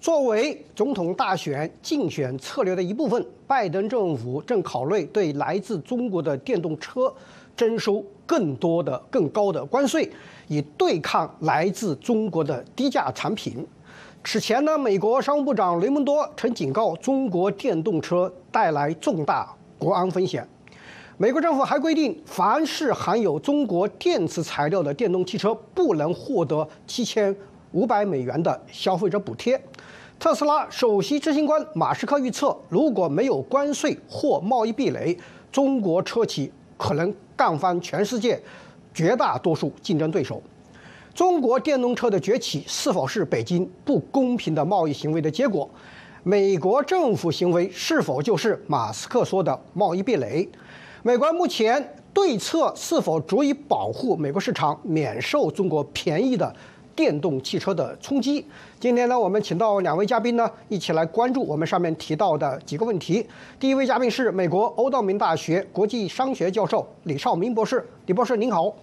作为总统大选竞选策略的一部分，拜登政府正考虑对来自中国的电动车征收更多的、更高的关税，以对抗来自中国的低价产品。此前呢，美国商务部长雷蒙多曾警告中国电动车带来重大国安风险。美国政府还规定，凡是含有中国电池材料的电动汽车，不能获得七千五百美元的消费者补贴。特斯拉首席执行官马斯克预测，如果没有关税或贸易壁垒，中国车企可能干翻全世界绝大多数竞争对手。中国电动车的崛起是否是北京不公平的贸易行为的结果？美国政府行为是否就是马斯克说的贸易壁垒？美国目前对策是否足以保护美国市场免受中国便宜的？电动汽车的冲击。今天呢，我们请到两位嘉宾呢，一起来关注我们上面提到的几个问题。第一位嘉宾是美国欧道明大学国际商学教授李少明博士，李博士您好。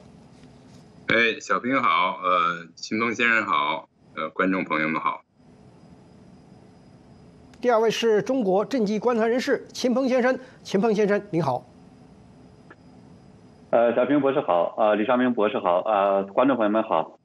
哎，小平好，呃，秦鹏先生好，呃，观众朋友们好。第二位是中国政绩观察人士秦鹏先生，秦鹏先生您好。呃，小平博士好，呃，李少明博士好，呃，观众朋友们好。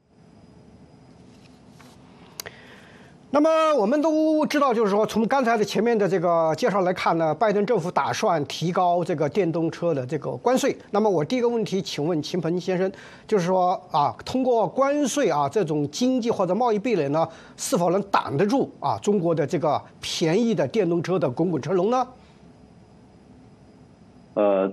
那么我们都知道，就是说，从刚才的前面的这个介绍来看呢，拜登政府打算提高这个电动车的这个关税。那么我第一个问题，请问秦鹏先生，就是说啊，通过关税啊这种经济或者贸易壁垒呢，是否能挡得住啊中国的这个便宜的电动车的滚滚车龙呢？呃，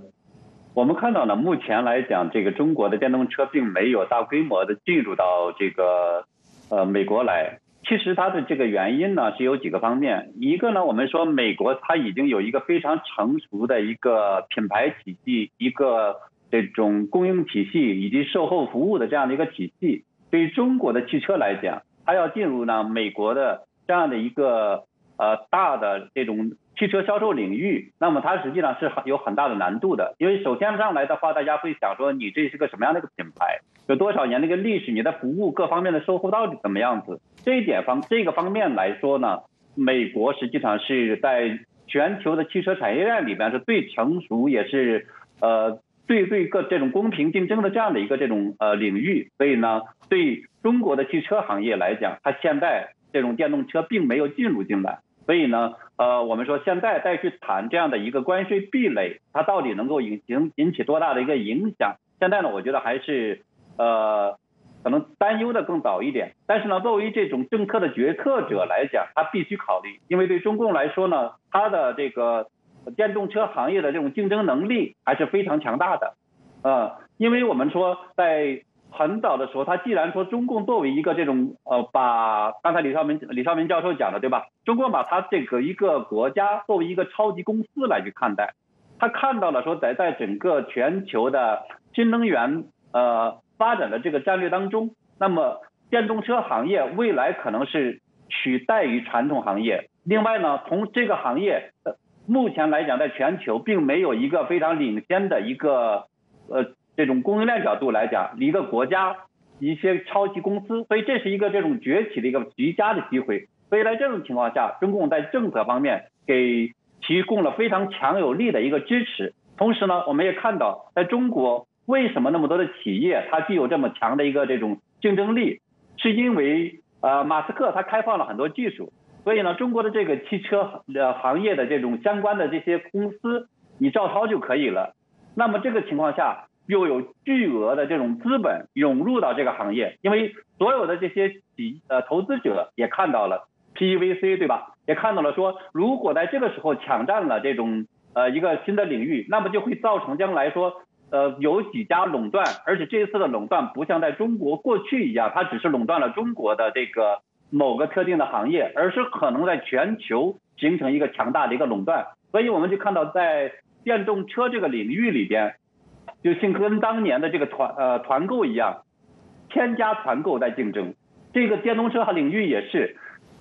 我们看到呢，目前来讲，这个中国的电动车并没有大规模的进入到这个呃美国来。其实它的这个原因呢是有几个方面，一个呢，我们说美国它已经有一个非常成熟的一个品牌体系，一个这种供应体系以及售后服务的这样的一个体系。对于中国的汽车来讲，它要进入呢美国的这样的一个呃大的这种。汽车销售领域，那么它实际上是很有很大的难度的，因为首先上来的话，大家会想说你这是个什么样的一个品牌，有多少年的一个历史，你的服务各方面的售后到底怎么样子？这一点方这个方面来说呢，美国实际上是在全球的汽车产业链里边是最成熟，也是呃最最个这种公平竞争的这样的一个这种呃领域，所以呢，对中国的汽车行业来讲，它现在这种电动车并没有进入进来。所以呢，呃，我们说现在再去谈这样的一个关税壁垒，它到底能够引引引起多大的一个影响？现在呢，我觉得还是呃，可能担忧的更早一点。但是呢，作为这种政策的决策者来讲，他必须考虑，因为对中共来说呢，他的这个电动车行业的这种竞争能力还是非常强大的，呃，因为我们说在。很早的时候，他既然说中共作为一个这种呃，把刚才李少明李少明教授讲的对吧？中共把他这个一个国家作为一个超级公司来去看待，他看到了说在在整个全球的新能源呃发展的这个战略当中，那么电动车行业未来可能是取代于传统行业。另外呢，从这个行业目前来讲，在全球并没有一个非常领先的一个呃。这种供应链角度来讲，一个国家一些超级公司，所以这是一个这种崛起的一个极佳的机会。所以在这种情况下，中共在政策方面给提供了非常强有力的一个支持。同时呢，我们也看到，在中国为什么那么多的企业它具有这么强的一个这种竞争力，是因为呃马斯克他开放了很多技术。所以呢，中国的这个汽车呃行业的这种相关的这些公司，你照抄就可以了。那么这个情况下。又有巨额的这种资本涌入到这个行业，因为所有的这些企呃投资者也看到了 PVC 对吧？也看到了说，如果在这个时候抢占了这种呃一个新的领域，那么就会造成将来说呃有几家垄断，而且这一次的垄断不像在中国过去一样，它只是垄断了中国的这个某个特定的行业，而是可能在全球形成一个强大的一个垄断。所以我们就看到在电动车这个领域里边。就像跟当年的这个团呃团购一样，千家团购在竞争，这个电动车领域也是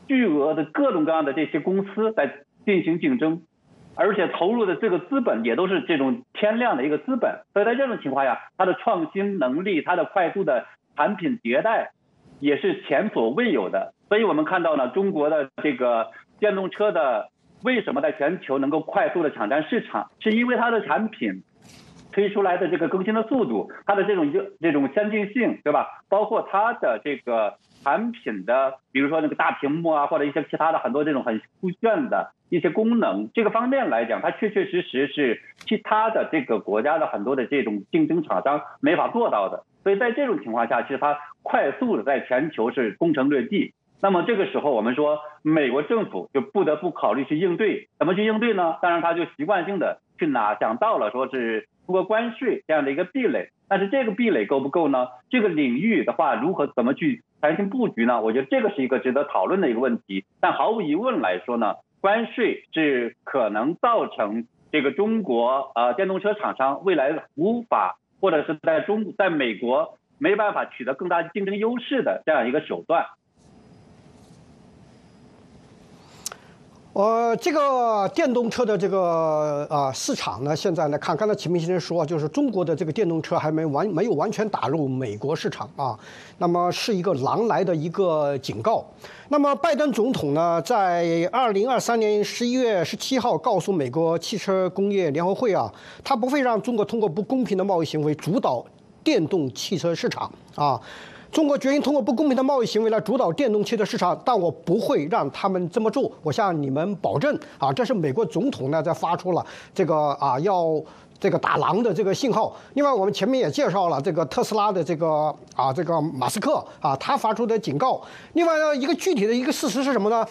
巨额的各种各样的这些公司在进行竞争，而且投入的这个资本也都是这种天量的一个资本，所以在这种情况下，它的创新能力、它的快速的产品迭代也是前所未有的。所以我们看到呢，中国的这个电动车的为什么在全球能够快速的抢占市场，是因为它的产品推出来的这个更新的速度，它的这种就这种先进性，对吧？包括它的这个产品的，比如说那个大屏幕啊，或者一些其他的很多这种很酷炫的一些功能，这个方面来讲，它确确实实是其他的这个国家的很多的这种竞争厂商没法做到的。所以在这种情况下，其实它快速的在全球是攻城略地。那么这个时候，我们说美国政府就不得不考虑去应对，怎么去应对呢？当然，他就习惯性的去拿想到了，说是通过关税这样的一个壁垒。但是这个壁垒够不够呢？这个领域的话，如何怎么去弹性布局呢？我觉得这个是一个值得讨论的一个问题。但毫无疑问来说呢，关税是可能造成这个中国呃电动车厂商未来无法或者是在中在美国没办法取得更大竞争优势的这样一个手段。呃，这个电动车的这个啊市场呢，现在呢看，刚才秦明先生说，就是中国的这个电动车还没完，没有完全打入美国市场啊，那么是一个狼来的一个警告。那么拜登总统呢，在二零二三年十一月十七号告诉美国汽车工业联合会啊，他不会让中国通过不公平的贸易行为主导电动汽车市场啊。中国决心通过不公平的贸易行为来主导电动汽车市场，但我不会让他们这么做。我向你们保证啊，这是美国总统呢在发出了这个啊要这个打狼的这个信号。另外，我们前面也介绍了这个特斯拉的这个啊这个马斯克啊他发出的警告。另外呢，一个具体的一个事实是什么呢？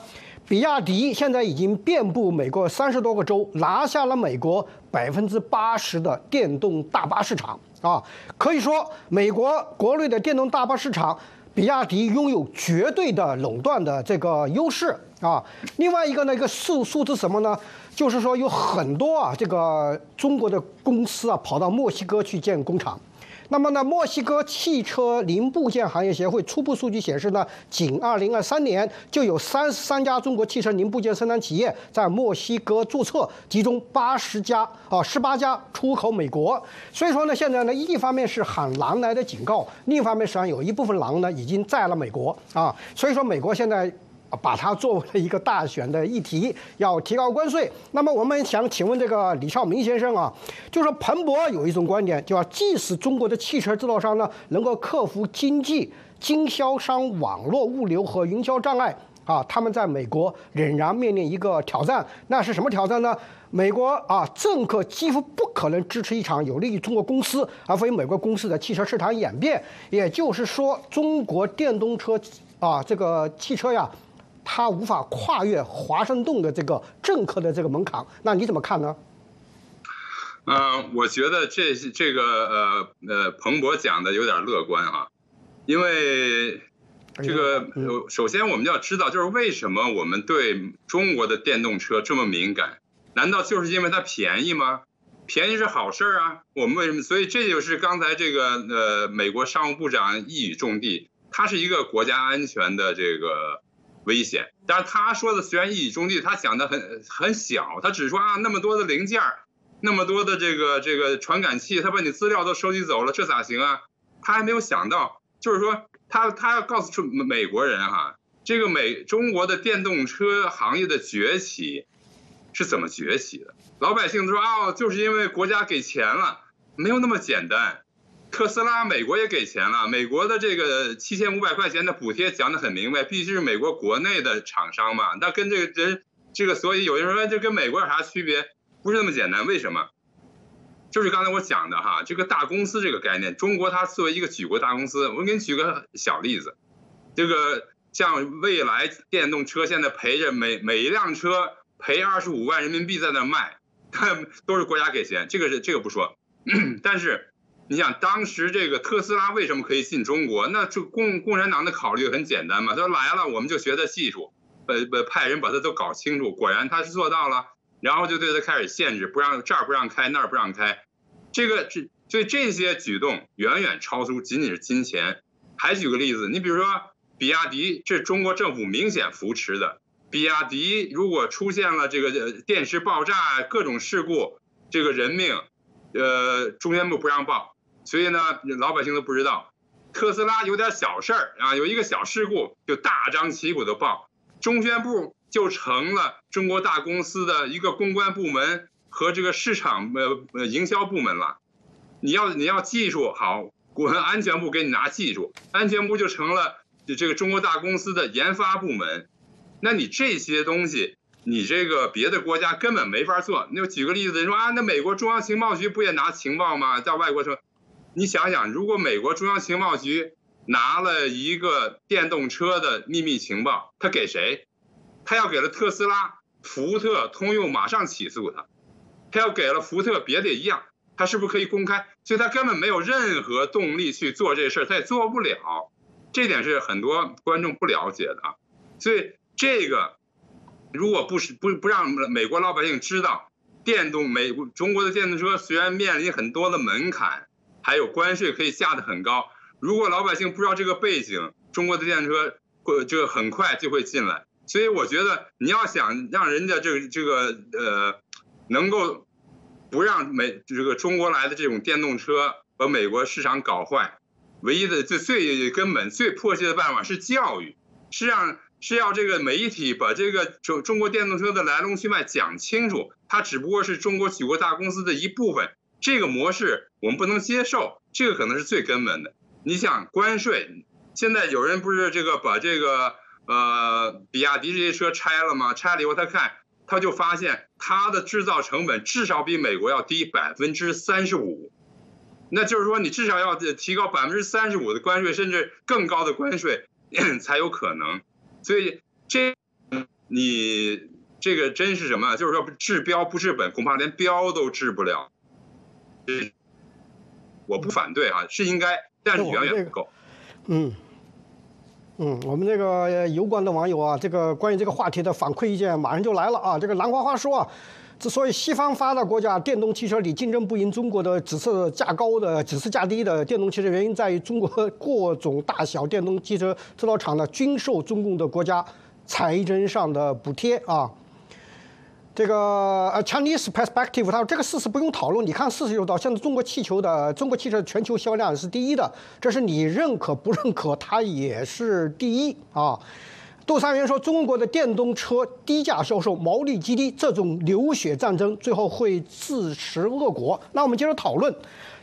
比亚迪现在已经遍布美国三十多个州，拿下了美国百分之八十的电动大巴市场。啊，可以说美国国内的电动大巴市场，比亚迪拥有绝对的垄断的这个优势啊。另外一个呢，一个数数字什么呢？就是说有很多啊，这个中国的公司啊，跑到墨西哥去建工厂。那么呢，墨西哥汽车零部件行业协会初步数据显示呢，仅2023年就有三十三家中国汽车零部件生产企业在墨西哥注册，其中八十家啊，十八家出口美国。所以说呢，现在呢，一方面是喊狼来的警告，另一方面实际上有一部分狼呢已经在了美国啊。所以说，美国现在。把它作为了一个大选的议题，要提高关税。那么我们想请问这个李少明先生啊，就说彭博有一种观点，就说即使中国的汽车制造商呢能够克服经济、经销商网络物流和营销障碍啊，他们在美国仍然面临一个挑战。那是什么挑战呢？美国啊，政客几乎不可能支持一场有利于中国公司而非美国公司的汽车市场演变。也就是说，中国电动车啊，这个汽车呀。他无法跨越华盛顿的这个政客的这个门槛，那你怎么看呢？嗯，我觉得这这个呃呃，彭博讲的有点乐观啊，因为这个首先我们要知道，就是为什么我们对中国的电动车这么敏感？难道就是因为它便宜吗？便宜是好事儿啊，我们为什么？所以这就是刚才这个呃，美国商务部长一语中的，它是一个国家安全的这个。危险，但是他说的虽然一语中的，他想的很很小，他只说啊那么多的零件儿那么多的这个这个传感器，他把你资料都收集走了，这咋行啊？他还没有想到，就是说他他要告诉出美国人哈，这个美中国的电动车行业的崛起是怎么崛起的？老百姓都说哦，就是因为国家给钱了，没有那么简单。特斯拉，美国也给钱了。美国的这个七千五百块钱的补贴讲得很明白，必须是美国国内的厂商嘛。那跟这个人，这个所以有人说这跟美国有啥区别？不是那么简单。为什么？就是刚才我讲的哈，这个大公司这个概念，中国它作为一个举国大公司，我给你举个小例子，这个像未来电动车现在赔着每每一辆车赔二十五万人民币在那卖，都是国家给钱，这个是这个不说，但是。你想当时这个特斯拉为什么可以进中国？那这共共产党的考虑很简单嘛，他说来了我们就学他技术，呃呃派人把他都搞清楚，果然他是做到了，然后就对他开始限制，不让这儿不让开那儿不让开，这个这所以这些举动远远超出仅仅是金钱。还举个例子，你比如说比亚迪，这中国政府明显扶持的，比亚迪如果出现了这个电池爆炸各种事故，这个人命，呃中宣部不让报。所以呢，老百姓都不知道，特斯拉有点小事儿啊，有一个小事故就大张旗鼓的报，中宣部就成了中国大公司的一个公关部门和这个市场呃呃营销部门了。你要你要技术好，国安全部给你拿技术，安全部就成了这个中国大公司的研发部门。那你这些东西，你这个别的国家根本没法做。那举个例子，你说啊，那美国中央情报局不也拿情报吗？在外国说，你想想，如果美国中央情报局拿了一个电动车的秘密情报，他给谁？他要给了特斯拉、福特、通用，马上起诉他；他要给了福特，别的也一样，他是不是可以公开？所以他根本没有任何动力去做这事儿，他也做不了。这点是很多观众不了解的，所以。这个，如果不是不不让美国老百姓知道，电动美中国的电动车虽然面临很多的门槛，还有关税可以下的很高，如果老百姓不知道这个背景，中国的电动车会这个很快就会进来。所以我觉得你要想让人家这个这个呃，能够不让美这个中国来的这种电动车把美国市场搞坏，唯一的最最根本最迫切的办法是教育，是让。是要这个媒体把这个中中国电动车的来龙去脉讲清楚，它只不过是中国举国大公司的一部分，这个模式我们不能接受，这个可能是最根本的。你想关税，现在有人不是这个把这个呃比亚迪这些车拆了吗？拆了以后他看，他就发现它的制造成本至少比美国要低百分之三十五，那就是说你至少要提高百分之三十五的关税，甚至更高的关税 才有可能。所以这，你这个真是什么？就是说治标不治本，恐怕连标都治不了。我不反对啊，是应该，但是远远不够。嗯，嗯，我们这个油管的网友啊，这个关于这个话题的反馈意见马上就来了啊。这个兰花花说啊。之所以西方发达国家电动汽车里竞争不赢中国的只是价高的，只是价低的电动汽车，原因在于中国 各种大小电动汽车制造厂呢均受中共的国家财政上的补贴啊。这个呃，Chinese perspective，他说这个事实不用讨论，你看事实就到，现在中国汽球的中国汽车全球销量是第一的，这是你认可不认可，它也是第一啊。杜三元说：“中国的电动车低价销售，毛利极低，这种流血战争最后会自食恶果。”那我们接着讨论。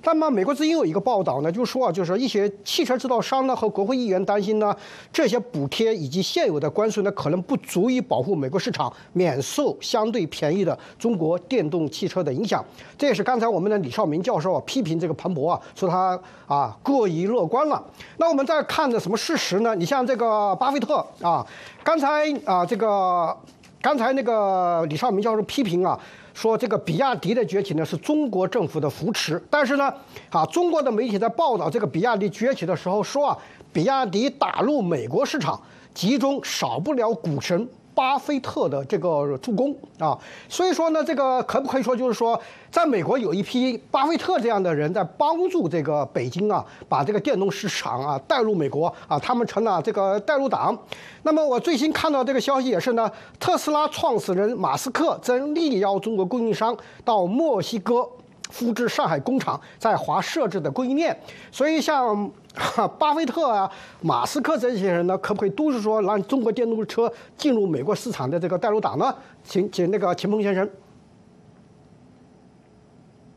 那么，美国之音有一个报道呢，就是说啊，就是一些汽车制造商呢和国会议员担心呢，这些补贴以及现有的关税呢，可能不足以保护美国市场免受相对便宜的中国电动汽车的影响。这也是刚才我们的李少明教授啊批评这个彭博啊，说他啊过于乐观了。那我们再看的什么事实呢？你像这个巴菲特啊，刚才啊这个刚才那个李少明教授批评啊。说这个比亚迪的崛起呢，是中国政府的扶持。但是呢，啊，中国的媒体在报道这个比亚迪崛起的时候说啊，比亚迪打入美国市场，其中少不了股神。巴菲特的这个助攻啊，所以说呢，这个可不可以说就是说，在美国有一批巴菲特这样的人在帮助这个北京啊，把这个电动市场啊带入美国啊，他们成了这个带路党。那么我最新看到这个消息也是呢，特斯拉创始人马斯克正力邀中国供应商到墨西哥。复制上海工厂在华设置的供应链，所以像哈 巴菲特啊、马斯克这些人呢，可不可以都是说让中国电动车进入美国市场的这个带路党呢？请请那个秦鹏先生。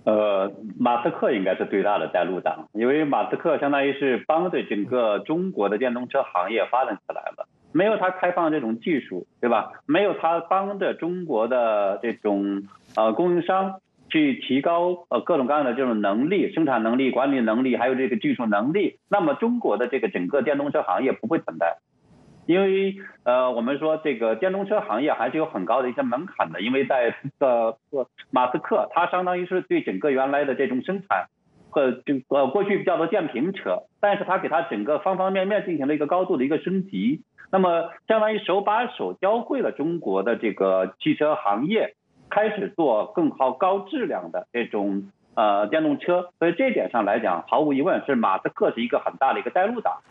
呃，马斯克应该是最大的带路党，因为马斯克相当于是帮着整个中国的电动车行业发展起来了，没有他开放这种技术，对吧？没有他帮着中国的这种呃供应商。去提高呃各种各样的这种能力、生产能力、管理能力，还有这个技术能力，那么中国的这个整个电动车行业不会存在，因为呃我们说这个电动车行业还是有很高的一些门槛的，因为在呃马斯克他相当于是对整个原来的这种生产和就呃过去叫做电瓶车，但是他给他整个方方面面进行了一个高度的一个升级，那么相当于手把手教会了中国的这个汽车行业。开始做更好、高质量的这种呃电动车，所以这一点上来讲，毫无疑问是马斯克是一个很大的一个带路党。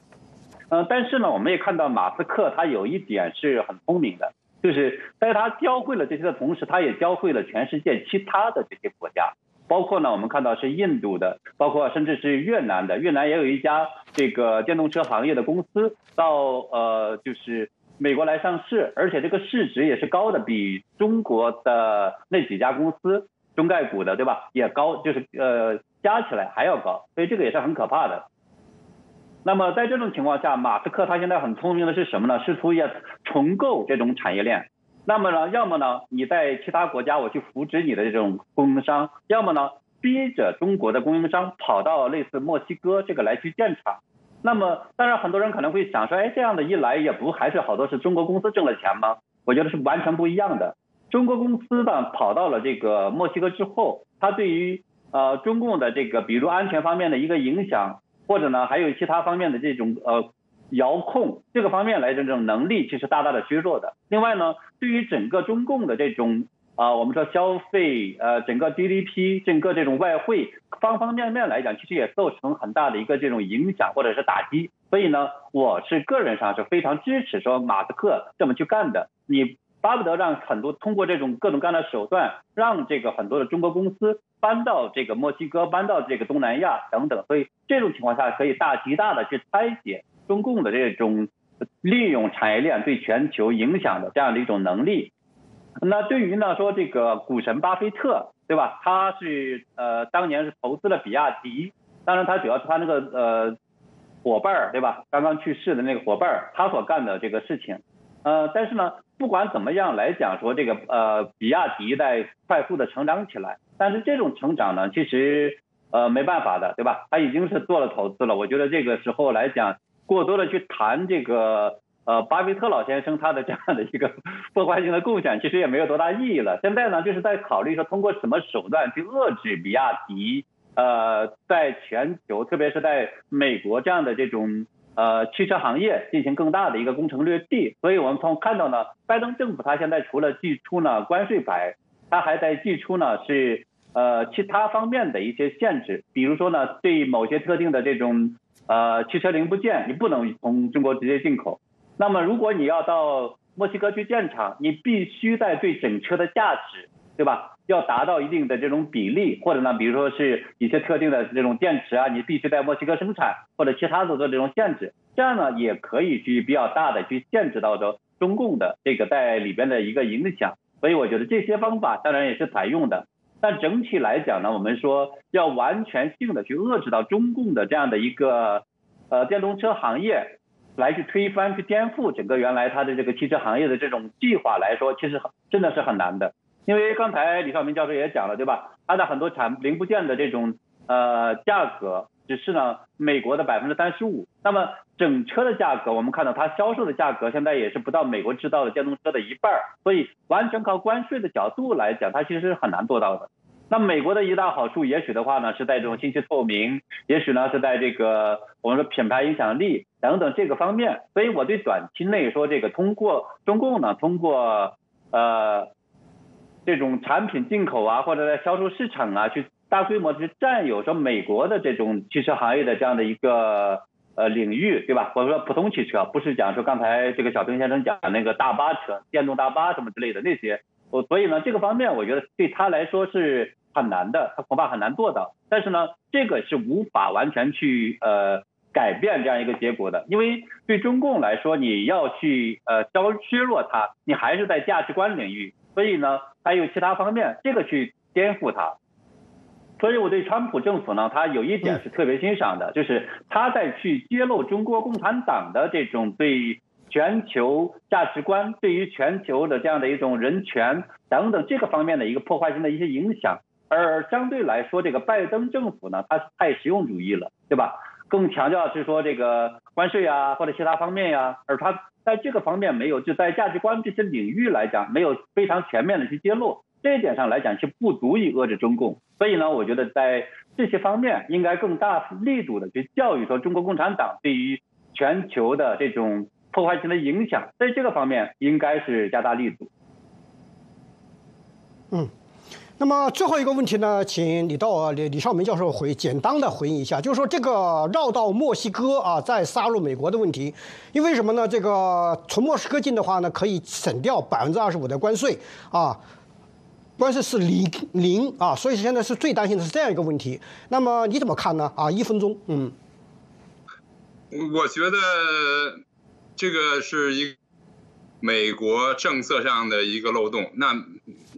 呃，但是呢，我们也看到马斯克他有一点是很聪明的，就是在他教会了这些的同时，他也教会了全世界其他的这些国家。包括呢，我们看到是印度的，包括甚至是越南的，越南也有一家这个电动车行业的公司到呃就是美国来上市，而且这个市值也是高的，比中国的那几家公司中概股的对吧也高，就是呃加起来还要高，所以这个也是很可怕的。那么在这种情况下，马斯克他现在很聪明的是什么呢？试图要重构这种产业链。那么呢，要么呢，你在其他国家我去扶植你的这种供应商，要么呢，逼着中国的供应商跑到类似墨西哥这个来去建厂。那么，当然很多人可能会想说，哎，这样的一来也不还是好多是中国公司挣了钱吗？我觉得是完全不一样的。中国公司呢跑到了这个墨西哥之后，它对于呃中共的这个比如安全方面的一个影响，或者呢还有其他方面的这种呃。遥控这个方面来这种能力其实大大的削弱的。另外呢，对于整个中共的这种啊，我们说消费呃，整个 GDP，整个这种外汇方方面面来讲，其实也造成很大的一个这种影响或者是打击。所以呢，我是个人上是非常支持说马斯克这么去干的。你巴不得让很多通过这种各种各样的手段，让这个很多的中国公司搬到这个墨西哥，搬到这个东南亚等等。所以这种情况下可以大极大的去拆解。中共的这种利用产业链对全球影响的这样的一种能力，那对于呢说这个股神巴菲特，对吧？他是呃当年是投资了比亚迪，当然他主要是他那个呃伙伴儿，对吧？刚刚去世的那个伙伴儿，他所干的这个事情，呃，但是呢，不管怎么样来讲，说这个呃比亚迪在快速的成长起来，但是这种成长呢，其实呃没办法的，对吧？他已经是做了投资了，我觉得这个时候来讲。过多的去谈这个呃巴菲特老先生他的这样的一个 破坏性的贡献，其实也没有多大意义了。现在呢，就是在考虑说通过什么手段去遏制比亚迪呃在全球，特别是在美国这样的这种呃汽车行业进行更大的一个攻城略地。所以我们从看到呢，拜登政府他现在除了寄出呢关税牌，他还在寄出呢是呃其他方面的一些限制，比如说呢对某些特定的这种。呃，汽车零部件你不能从中国直接进口。那么，如果你要到墨西哥去建厂，你必须在对整车的价值，对吧？要达到一定的这种比例，或者呢，比如说是一些特定的这种电池啊，你必须在墨西哥生产，或者其他的这种限制，这样呢也可以去比较大的去限制到说中共的这个在里边的一个影响。所以我觉得这些方法当然也是采用的。但整体来讲呢，我们说要完全性的去遏制到中共的这样的一个呃电动车行业，来去推翻、去颠覆整个原来它的这个汽车行业的这种计划来说，其实很真的是很难的。因为刚才李少明教授也讲了，对吧？它的很多产零部件的这种呃价格只是呢美国的百分之三十五，那么整车的价格，我们看到它销售的价格现在也是不到美国制造的电动车的一半儿，所以完全靠关税的角度来讲，它其实是很难做到的。那美国的一大好处，也许的话呢，是在这种信息透明，也许呢是在这个我们说品牌影响力等等这个方面。所以我对短期内说这个通过中共呢，通过呃这种产品进口啊，或者在销售市场啊，去大规模去占有说美国的这种汽车行业的这样的一个呃领域，对吧？或者说普通汽车，不是讲说刚才这个小平先生讲的那个大巴车、电动大巴什么之类的那些。我所以呢，这个方面我觉得对他来说是很难的，他恐怕很难做到。但是呢，这个是无法完全去呃改变这样一个结果的，因为对中共来说，你要去呃削削弱它，你还是在价值观领域。所以呢，还有其他方面，这个去颠覆它。所以我对川普政府呢，他有一点是特别欣赏的，就是他在去揭露中国共产党的这种对。全球价值观对于全球的这样的一种人权等等这个方面的一个破坏性的一些影响，而相对来说，这个拜登政府呢，它太实用主义了，对吧？更强调是说这个关税啊或者其他方面呀，而他在这个方面没有就在价值观这些领域来讲没有非常全面的去揭露，这一点上来讲是不足以遏制中共。所以呢，我觉得在这些方面应该更大力度的去教育说中国共产党对于全球的这种。破坏性的影响，在这个方面应该是加大力度。嗯，那么最后一个问题呢，请李道李李少明教授回简单的回应一下，就是说这个绕到墨西哥啊，再杀入美国的问题，因为什么呢？这个从墨西哥进的话呢，可以省掉百分之二十五的关税啊。关税是零零啊，所以现在是最担心的是这样一个问题。那么你怎么看呢？啊，一分钟，嗯，我觉得这个是一美国政策上的一个漏洞，那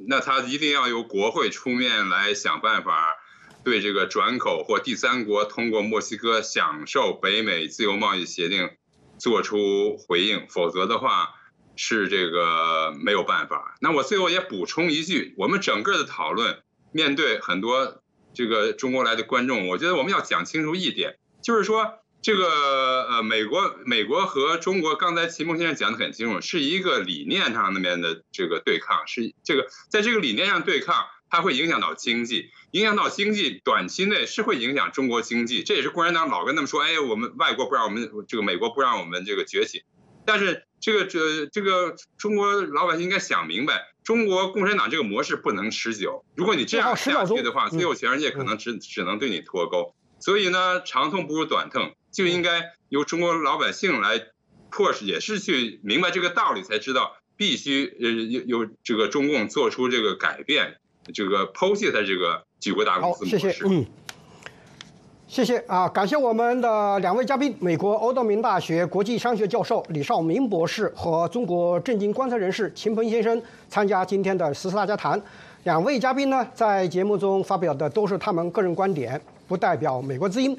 那他一定要由国会出面来想办法，对这个转口或第三国通过墨西哥享受北美自由贸易协定做出回应，否则的话是这个没有办法。那我最后也补充一句，我们整个的讨论面对很多这个中国来的观众，我觉得我们要讲清楚一点，就是说。这个呃，美国美国和中国，刚才齐梦先生讲的很清楚，是一个理念上那边的这个对抗，是这个在这个理念上对抗，它会影响到经济，影响到经济，短期内是会影响中国经济，这也是共产党老跟他们说，哎，我们外国不让我们这个美国不让我们这个崛起，但是这个这这个中国老百姓应该想明白，中国共产党这个模式不能持久，如果你这样下去的话，最后全世界可能只只能对你脱钩，所以呢，长痛不如短痛。就应该由中国老百姓来迫使，也是去明白这个道理，才知道必须呃有有这个中共做出这个改变，这个抛弃他这个举国大公司模式。谢谢，嗯，谢谢啊，感谢我们的两位嘉宾，美国欧道明大学国际商学教授李少明博士和中国政经观察人士秦鹏先生参加今天的十四大家谈。两位嘉宾呢，在节目中发表的都是他们个人观点，不代表美国之音。